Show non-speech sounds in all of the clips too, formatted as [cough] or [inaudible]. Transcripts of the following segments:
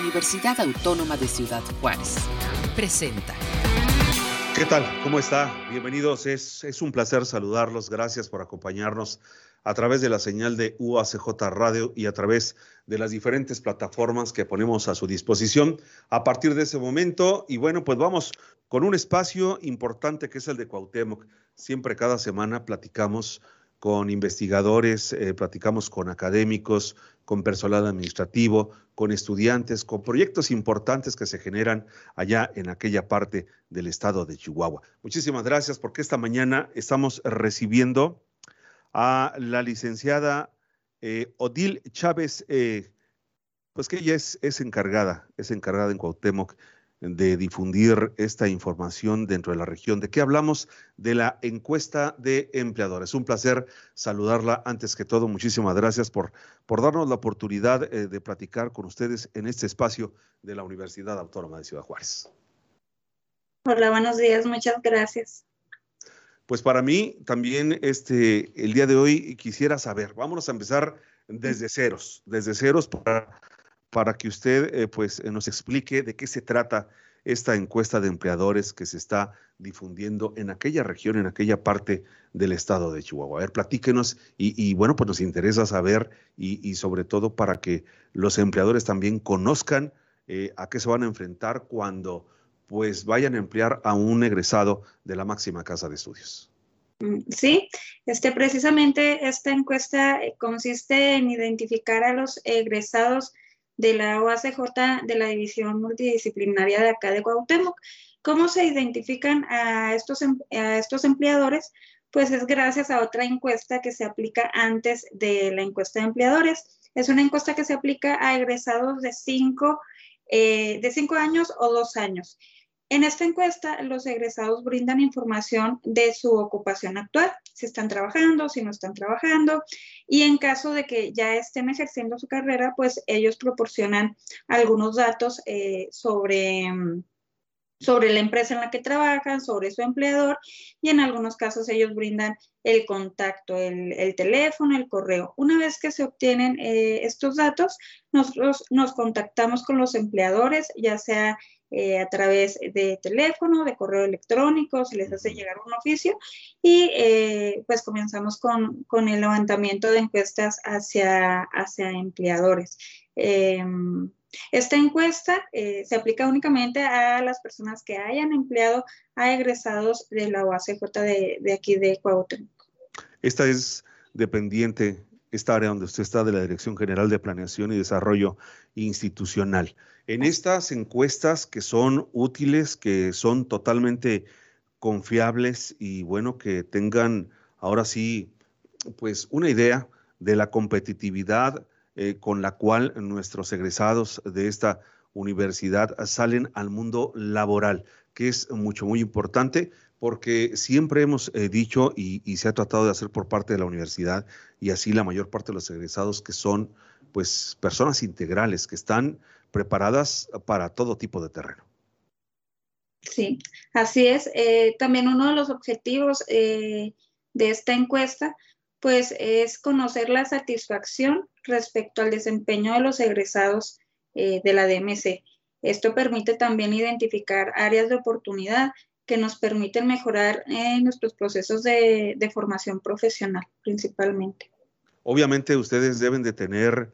Universidad Autónoma de Ciudad Juárez. Presenta. ¿Qué tal? ¿Cómo está? Bienvenidos. Es, es un placer saludarlos. Gracias por acompañarnos a través de la señal de UACJ Radio y a través de las diferentes plataformas que ponemos a su disposición a partir de ese momento. Y bueno, pues vamos con un espacio importante que es el de Cuauhtémoc. Siempre cada semana platicamos con investigadores, eh, platicamos con académicos, con personal administrativo, con estudiantes, con proyectos importantes que se generan allá en aquella parte del estado de Chihuahua. Muchísimas gracias porque esta mañana estamos recibiendo a la licenciada eh, Odil Chávez, eh, pues que ella es, es encargada, es encargada en Cuauhtémoc de difundir esta información dentro de la región. ¿De qué hablamos? De la encuesta de empleadores. Un placer saludarla antes que todo. Muchísimas gracias por, por darnos la oportunidad eh, de platicar con ustedes en este espacio de la Universidad Autónoma de Ciudad Juárez. Hola, buenos días. Muchas gracias. Pues para mí también este, el día de hoy quisiera saber, vámonos a empezar desde ceros, desde ceros para para que usted eh, pues, eh, nos explique de qué se trata esta encuesta de empleadores que se está difundiendo en aquella región, en aquella parte del estado de Chihuahua. A ver, platíquenos y, bueno, pues nos interesa saber y, sobre todo para que los empleadores también conozcan eh, a qué se van a enfrentar cuando pues vayan a emplear a un egresado de la máxima casa de estudios. Mm, sí, este, precisamente esta encuesta consiste en identificar a los egresados de la OACJ de la División Multidisciplinaria de acá de Cuauhtémoc. ¿Cómo se identifican a estos, em, a estos empleadores? Pues es gracias a otra encuesta que se aplica antes de la encuesta de empleadores. Es una encuesta que se aplica a egresados de cinco, eh, de cinco años o dos años. En esta encuesta, los egresados brindan información de su ocupación actual, si están trabajando, si no están trabajando, y en caso de que ya estén ejerciendo su carrera, pues ellos proporcionan algunos datos eh, sobre, sobre la empresa en la que trabajan, sobre su empleador, y en algunos casos ellos brindan el contacto, el, teléfono, el correo. Una vez que se obtienen eh, estos datos, nosotros nos contactamos con los empleadores, ya sea eh, a través de teléfono, de correo electrónico, se les hace llegar un oficio y eh, pues comenzamos con, con, el levantamiento de encuestas hacia, hacia empleadores. Em, esta encuesta eh, se aplica únicamente a las personas que hayan empleado a egresados de la OACJ de, de aquí de Cuauhtémoc. Esta es dependiente, esta área donde usted está de la Dirección General de Planeación y Desarrollo Institucional. En estas encuestas que son útiles, que son totalmente confiables y bueno, que tengan ahora sí, pues una idea de la competitividad eh, con la cual nuestros egresados de esta universidad salen al mundo laboral, que es mucho, muy importante porque siempre hemos eh, dicho y, se ha tratado de hacer por parte de la universidad y así la mayor parte de los egresados que son pues personas integrales, que están preparadas para todo tipo de terreno. Sí, así es. Eh, también uno de los objetivos eh, de esta encuesta, pues, es conocer la satisfacción respecto al desempeño de los egresados de la DMC. Esto permite también identificar áreas de oportunidad que nos permiten mejorar nuestros procesos de, formación profesional, principalmente. Obviamente ustedes deben de tener,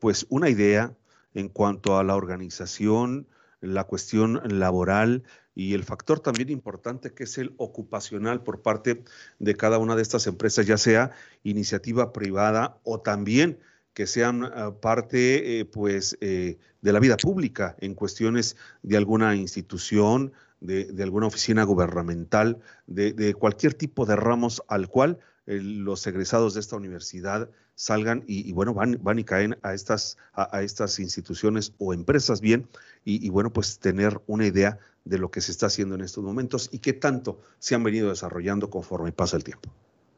pues, una idea en cuanto a la organización, la cuestión laboral y el factor también importante que es el ocupacional por parte de cada una de estas empresas, ya sea iniciativa privada o también que sean ah, parte eh, pues eh, de la vida pública en cuestiones de alguna institución, de, alguna oficina gubernamental, de, cualquier tipo de ramos al cual eh, los egresados de esta universidad salgan y, bueno, van, van y caen a estas, a, estas instituciones o empresas bien y, bueno, pues tener una idea de lo que se está haciendo en estos momentos y qué tanto se han venido desarrollando conforme pasa el tiempo.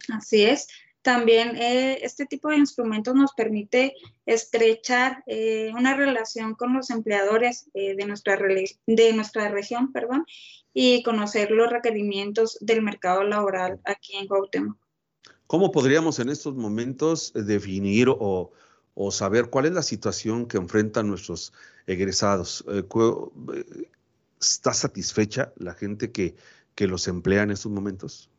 Así es. También eh, este tipo de instrumentos nos permite estrechar eh, una relación con los empleadores eh, de, nuestra de nuestra región perdón, y conocer los requerimientos del mercado laboral aquí en Guatemala. ¿Cómo podríamos en estos momentos definir o, o saber cuál es la situación que enfrentan nuestros egresados. Eh, ¿Está satisfecha la gente que, que los emplea en estos momentos?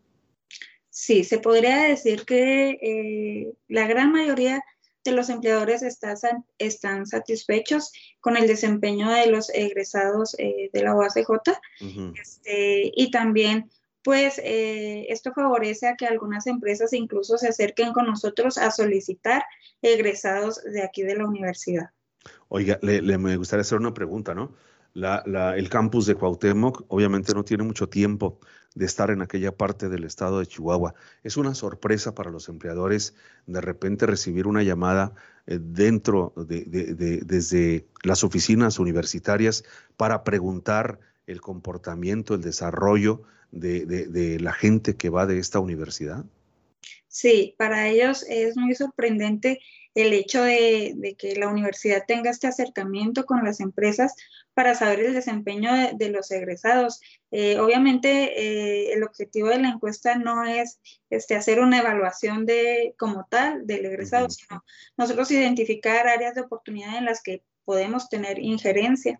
Sí, se podría decir que eh, la gran mayoría de los empleadores están satisfechos con el desempeño de los egresados eh, de la OACJ este, y también pues eh, esto favorece a que algunas empresas incluso se acerquen con nosotros a solicitar egresados de aquí de la universidad. Oiga, le, me gustaría hacer una pregunta, ¿no? el campus de Cuauhtémoc obviamente no tiene mucho tiempo de estar en aquella parte del estado de Chihuahua. Es una sorpresa para los empleadores de repente recibir una llamada eh, dentro de, desde las oficinas universitarias para preguntar el comportamiento, el desarrollo de la gente que va de esta universidad. Sí, para ellos es muy sorprendente el hecho de, que la universidad tenga este acercamiento con las empresas para saber el desempeño de, los egresados. Eh, obviamente, eh, el objetivo de la encuesta no es este, hacer una evaluación de, como tal del egresado, sino nosotros identificar áreas de oportunidad en las que podemos tener injerencia.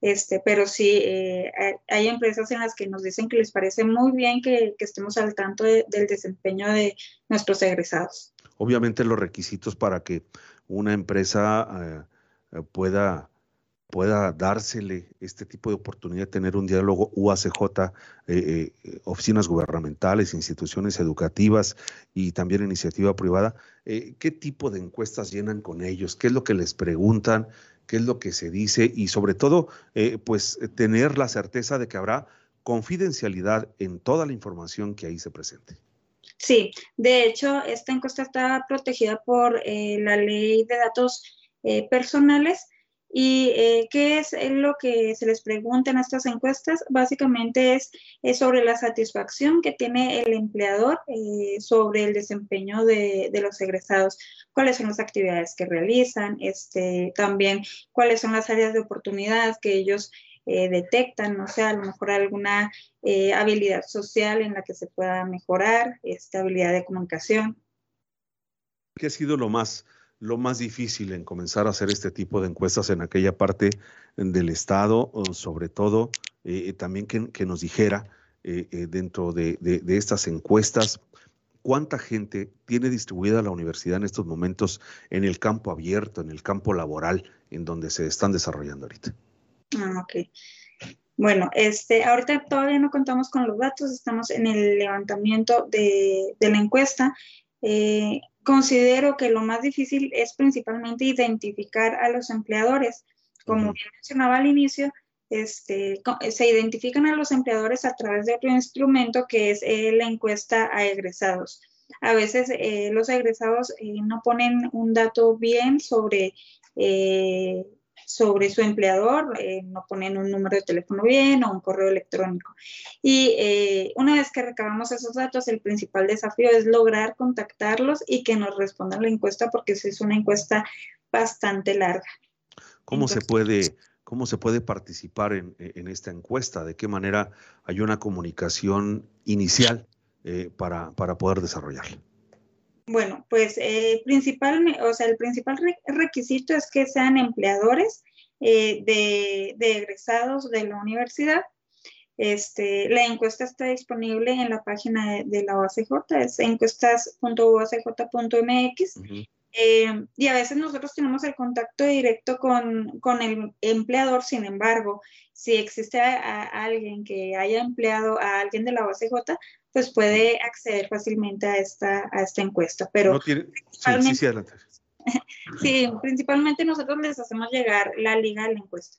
Este, pero sí, eh, hay empresas en las que nos dicen que les parece muy bien que, estemos al tanto del desempeño de nuestros egresados. Obviamente los requisitos para que una empresa eh, eh, pueda, pueda dársele este tipo de oportunidad de tener un diálogo UACJ, oficinas gubernamentales, instituciones educativas y también iniciativa privada, ¿qué tipo de encuestas llenan con ellos? ¿Qué es lo que les preguntan? Qué es lo que se dice y sobre todo, eh, pues tener la certeza de que habrá confidencialidad en toda la información que ahí se presente. Sí, de hecho, esta encuesta está protegida por eh, la ley de datos eh, personales ¿Y eh, qué es lo que se les pregunta en estas encuestas? Básicamente es, sobre la satisfacción que tiene el empleador eh, sobre el desempeño de, los egresados, cuáles son las actividades que realizan, este, también cuáles son las áreas de oportunidad que ellos eh, detectan, no sé, a lo mejor alguna habilidad social en la que se pueda mejorar, esta habilidad de comunicación. ¿Qué ha sido lo más lo más difícil en comenzar a hacer este tipo de encuestas en aquella parte del Estado, sobre todo eh, eh, también que, nos dijera eh, dentro de, estas encuestas cuánta gente tiene distribuida la universidad en estos momentos en el campo abierto, en el campo laboral, en donde se están desarrollando ahorita. Ah, ok. Bueno, este, ahorita todavía no contamos con los datos, estamos en el levantamiento de, la encuesta. Considero que lo más difícil es principalmente identificar a los empleadores. Como bien mencionaba al inicio, este, se identifican a los empleadores a través de otro instrumento que es eh, la encuesta a egresados. A veces eh, los egresados eh, no ponen un dato bien sobre sobre su empleador, eh, no ponen un número de teléfono bien o un correo electrónico. Y eh, una vez que recabamos esos datos, el principal desafío es lograr contactarlos y que nos respondan la encuesta porque es una encuesta bastante larga. ¿Cómo se puede... ¿Cómo se puede participar en, esta encuesta? ¿De qué manera hay una comunicación inicial eh, para, para poder desarrollarla? Bueno, pues eh, principal, o sea, el principal requisito es que sean empleadores eh, de, egresados de la universidad. Este, la encuesta está disponible en la página de, la OACJ, es encuestas.oacj.mx. Eh, y a veces nosotros tenemos el contacto directo con, el empleador, sin embargo, si existe alguien que haya empleado a alguien de la OACJ, pues puede acceder fácilmente a esta, a esta encuesta. Pero sí, sí, adelante. [laughs] sí, principalmente nosotros les hacemos llegar la liga de la encuesta.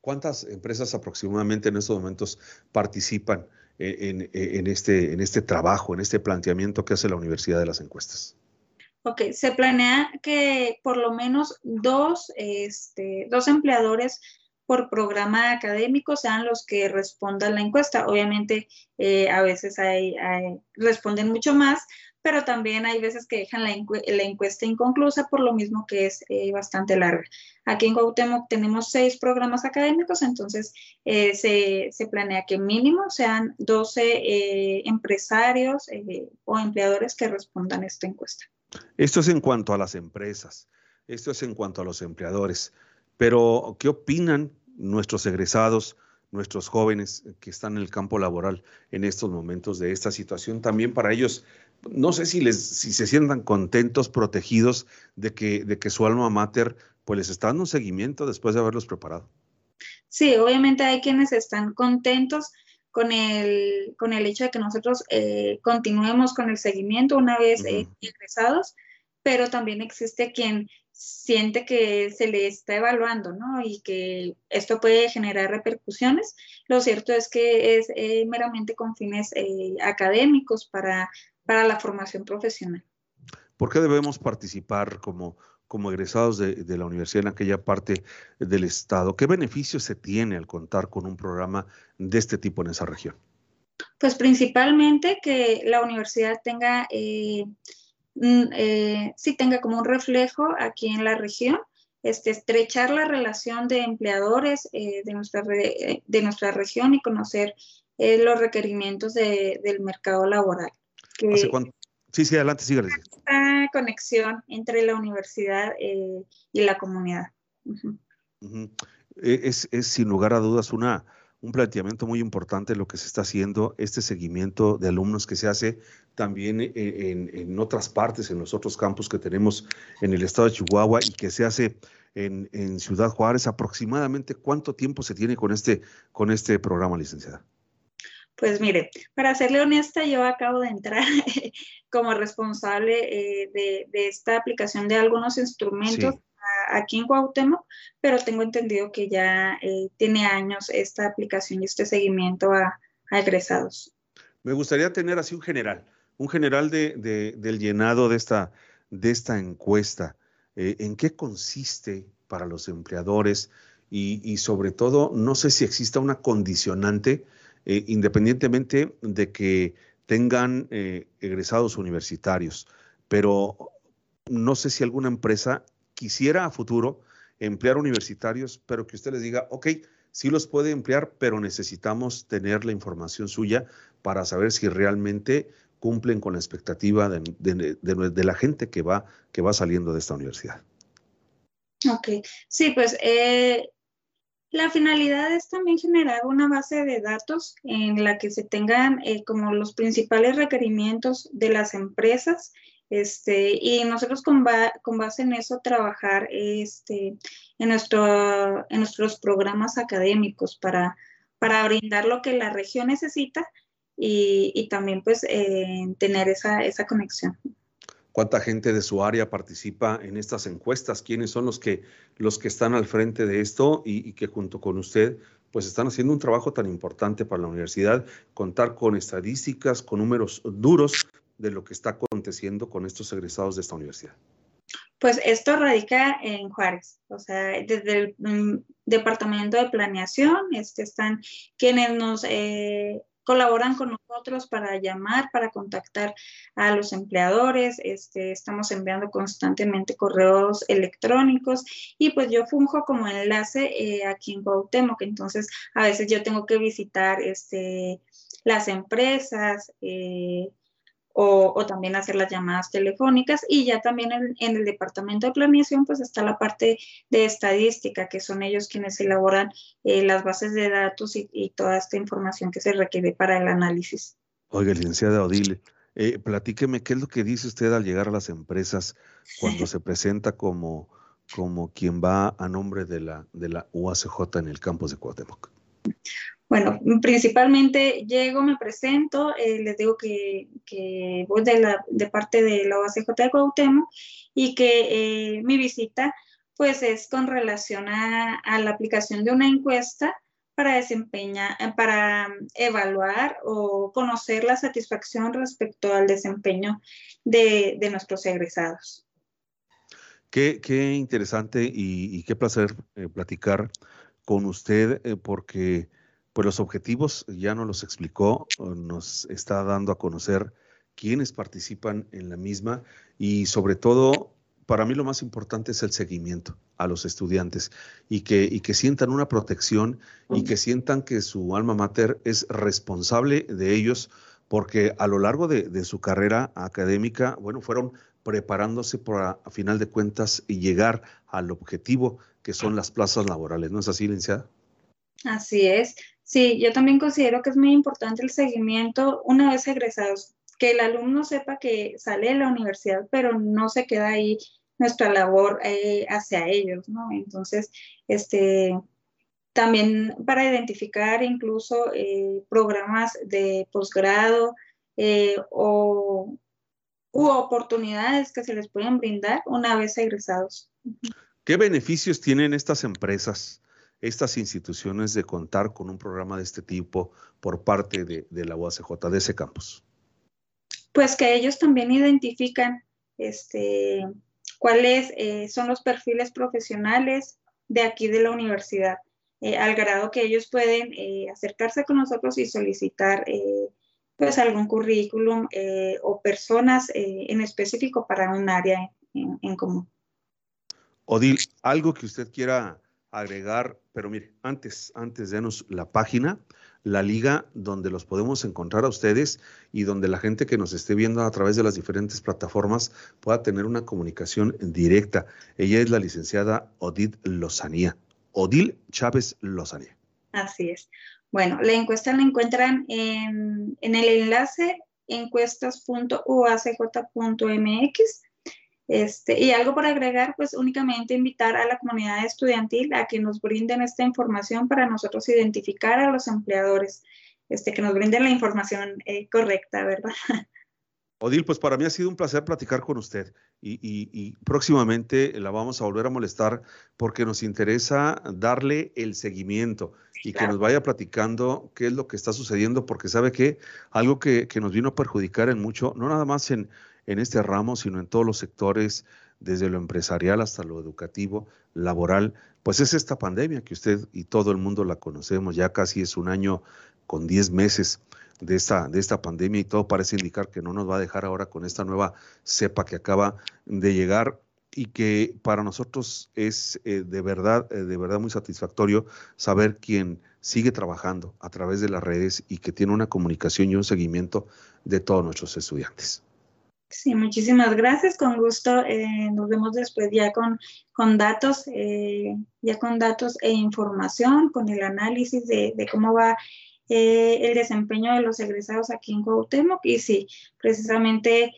¿Cuántas empresas aproximadamente en estos momentos participan en, en, este, en este trabajo, en este planteamiento que hace la Universidad de las Encuestas? Ok, se planea que por lo menos dos, este, dos empleadores por programa académico sean los que respondan la encuesta. Obviamente, eh, a veces hay, responden mucho más, pero también hay veces que dejan la, encuesta inconclusa por lo mismo que es eh, bastante larga. Aquí en Cuauhtémoc tenemos seis programas académicos, entonces eh, se, se, planea que mínimo sean 12 empresarios o empleadores que respondan esta encuesta. Esto es en cuanto a las empresas, esto es en cuanto a los empleadores, pero ¿qué opinan nuestros egresados, nuestros jóvenes que están en el campo laboral en estos momentos de esta situación? También para ellos, no sé si, les, si se sientan contentos, protegidos de que, de que su alma mater pues les está dando un seguimiento después de haberlos preparado. Sí, obviamente hay quienes están contentos con el, con el hecho de que nosotros eh, continuemos con el seguimiento una vez eh, ingresados, pero también existe quien siente que se le está evaluando, ¿no? Y que esto puede generar repercusiones. Lo cierto es que es eh, meramente con fines académicos para, para la formación profesional. ¿Por qué debemos participar como, como egresados de, la universidad en aquella parte del estado. ¿Qué beneficios se tiene al contar con un programa de este tipo en esa región? Pues principalmente que la universidad tenga, eh, eh, sí tenga como un reflejo aquí en la región, este, estrechar la relación de empleadores eh, de, nuestra de nuestra región y conocer los requerimientos del mercado laboral. ¿Hace, cuánto, Sí, sí, adelante, sígale. Esta conexión entre la universidad eh, y la comunidad. E, es, sin lugar a dudas una, un planteamiento muy importante lo que se está haciendo, este seguimiento de alumnos que se hace también eh, en, otras partes, en los otros campus que tenemos en el estado de Chihuahua y que se hace en, en Ciudad Juárez. Aproximadamente, ¿cuánto tiempo se tiene con este, con este programa, licenciada? Pues mire, para serle honesta, yo acabo de entrar [laughs] como responsable eh, de, esta aplicación de algunos instrumentos aquí en Cuauhtémoc, pero tengo entendido que ya eh, tiene años esta aplicación y este seguimiento a, egresados. Me gustaría tener así un general, un general de, del llenado de esta, de esta encuesta. Eh, ¿En qué consiste para los empleadores? Y, sobre todo, no sé si exista una condicionante eh, independientemente de que tengan egresados universitarios. Pero no sé si alguna empresa quisiera a futuro emplear universitarios, pero que usted les diga, ok, sí los puede emplear, pero necesitamos tener la información suya para saber si realmente cumplen con la expectativa de, la gente que va, que va saliendo de esta universidad. Ok, sí, pues eh, la finalidad es también generar una base de datos en la que se tengan eh, como los principales requerimientos de las empresas este, y nosotros con, base en eso trabajar este, en, nuestro, en nuestros programas académicos para, para brindar lo que la región necesita y, también pues eh, tener esa, conexión. Cuánta gente de su área participa en estas encuestas, quiénes son los que, los que están al frente de esto y, que junto con usted pues están haciendo un trabajo tan importante para la universidad, contar con estadísticas, con números duros de lo que está aconteciendo con estos egresados de esta universidad. Pues esto radica en Juárez, o sea, desde el mm, departamento de planeación, este, están quienes nos eh, colaboran con nosotros para llamar, para contactar a los empleadores. Este, estamos enviando constantemente correos electrónicos y pues yo funjo como enlace eh, aquí en que Entonces, a veces yo tengo que visitar este, las empresas. Eh, o, también hacer las llamadas telefónicas y ya también en, el departamento de planeación pues está la parte de estadística que son ellos quienes elaboran eh, las bases de datos y, toda esta información que se requiere para el análisis. Oiga, licenciada Odile, eh, platíqueme qué es lo que dice usted al llegar a las empresas cuando [laughs] se presenta como, como quien va a nombre de la, de la UACJ en el campus de Cuauhtémoc. Bueno, principalmente llego, me presento, eh, les digo que, voy de, la, de parte de la OACJ de Cuauhtémoc y que eh, mi visita pues es con relación a, la aplicación de una encuesta para desempeñar, para evaluar o conocer la satisfacción respecto al desempeño de, nuestros egresados. Qué, interesante y, qué placer eh, platicar con usted porque pues los objetivos ya nos los explicó, nos está dando a conocer quiénes participan en la misma y sobre todo, para mí lo más importante es el seguimiento a los estudiantes y que, y que sientan una protección y que sientan que su alma mater es responsable de ellos porque a lo largo de, de su carrera académica, bueno, fueron preparándose para, a final de cuentas, llegar al objetivo que son las plazas laborales. ¿No es así, licenciada? Así es. Sí, yo también considero que es muy importante el seguimiento una vez egresados, que el alumno sepa que sale de la universidad, pero no se queda ahí nuestra labor eh, hacia ellos, ¿no? Entonces, este, también para identificar incluso eh, programas de posgrado eh, o u oportunidades que se les pueden brindar una vez egresados. ¿Qué beneficios tienen estas empresas, estas instituciones de contar con un programa de este tipo por parte de, la UACJ, de ese campus? Pues que ellos también identifican este, cuáles eh, son los perfiles profesionales de aquí de la universidad, eh, al grado que ellos pueden eh, acercarse con nosotros y solicitar pues algún currículum o personas en específico para un área en, común. Odil, algo que usted quiera agregar, pero mire, antes, antes denos la página la liga donde los podemos encontrar a ustedes y donde la gente que nos esté viendo a través de las diferentes plataformas pueda tener una comunicación directa. Ella es la licenciada Odil Lozanía. Odil Chávez Lozanía. Así es. Bueno, la encuesta la encuentran en, en el enlace encuestas.uacj.mx este, y algo por agregar, pues únicamente invitar a la comunidad estudiantil a que nos brinden esta información para nosotros identificar a los empleadores, este, que nos brinden la información eh, correcta, ¿verdad? [laughs] Odil, pues para mí ha sido un placer platicar con usted y, próximamente la vamos a volver a molestar porque nos interesa darle el seguimiento y que nos vaya platicando qué es lo que está sucediendo, porque sabe que algo que, que nos vino a perjudicar en mucho, no nada más en, en este ramo, sino en todos los sectores, desde lo empresarial hasta lo educativo, laboral, pues es esta pandemia que usted y todo el mundo la conocemos, ya casi es un año con 10 meses de esta, de esta pandemia y todo parece indicar que no nos va a dejar ahora con esta nueva cepa que acaba de llegar y que para nosotros es eh, de verdad, eh, de verdad muy satisfactorio saber quién sigue trabajando a través de las redes y que tiene una comunicación y un seguimiento de todos nuestros estudiantes. Sí, muchísimas gracias. Con gusto eh, nos vemos después ya con, con datos, eh, ya con datos e información, con el análisis de, cómo va eh, el desempeño de los egresados aquí en Cuauhtémoc. Y sí, precisamente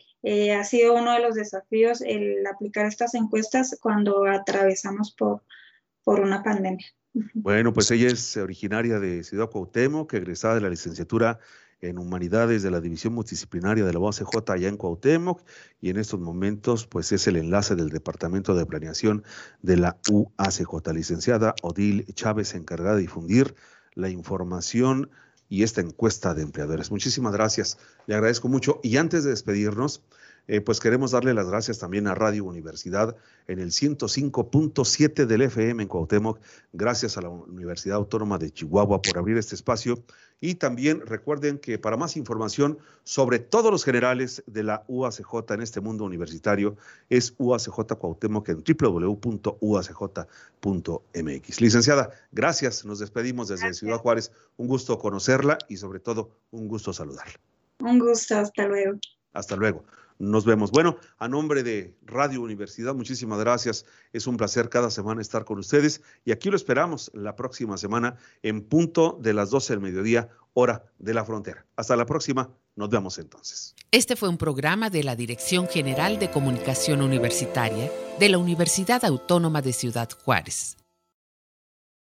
ha sido uno de los desafíos el aplicar estas encuestas cuando atravesamos por, por una pandemia. Bueno, pues ella es originaria de Ciudad Cuauhtémoc, egresada de la licenciatura en Humanidades de la División Multidisciplinaria de la UACJ allá en Cuauhtémoc y en estos momentos pues es el enlace del Departamento de Planeación de la UACJ. Licenciada Odil Chávez, encargada de difundir la información y esta encuesta de empleadores. Muchísimas gracias, le agradezco mucho. Y antes de despedirnos, eh, pues queremos darle las gracias también a Radio Universidad en el 105.7 del FM en Cuauhtémoc. Gracias a la Universidad Autónoma de Chihuahua por abrir este espacio. Y también recuerden que para más información sobre todos los generales de la UACJ en este mundo universitario es UACJ Cuauhtémoc en www.uacj.mx. Licenciada, gracias. Nos despedimos desde Ciudad Juárez. Un gusto conocerla y sobre todo un gusto saludarla. Un gusto. Hasta luego. Hasta luego nos vemos. Bueno, a nombre de Radio Universidad, muchísimas gracias. Es un placer cada semana estar con ustedes y aquí lo esperamos la próxima semana en punto de las 12 del mediodía, hora de la frontera. Hasta la próxima, nos vemos entonces. Este fue un programa de la Dirección General de Comunicación Universitaria de la Universidad Autónoma de Ciudad Juárez.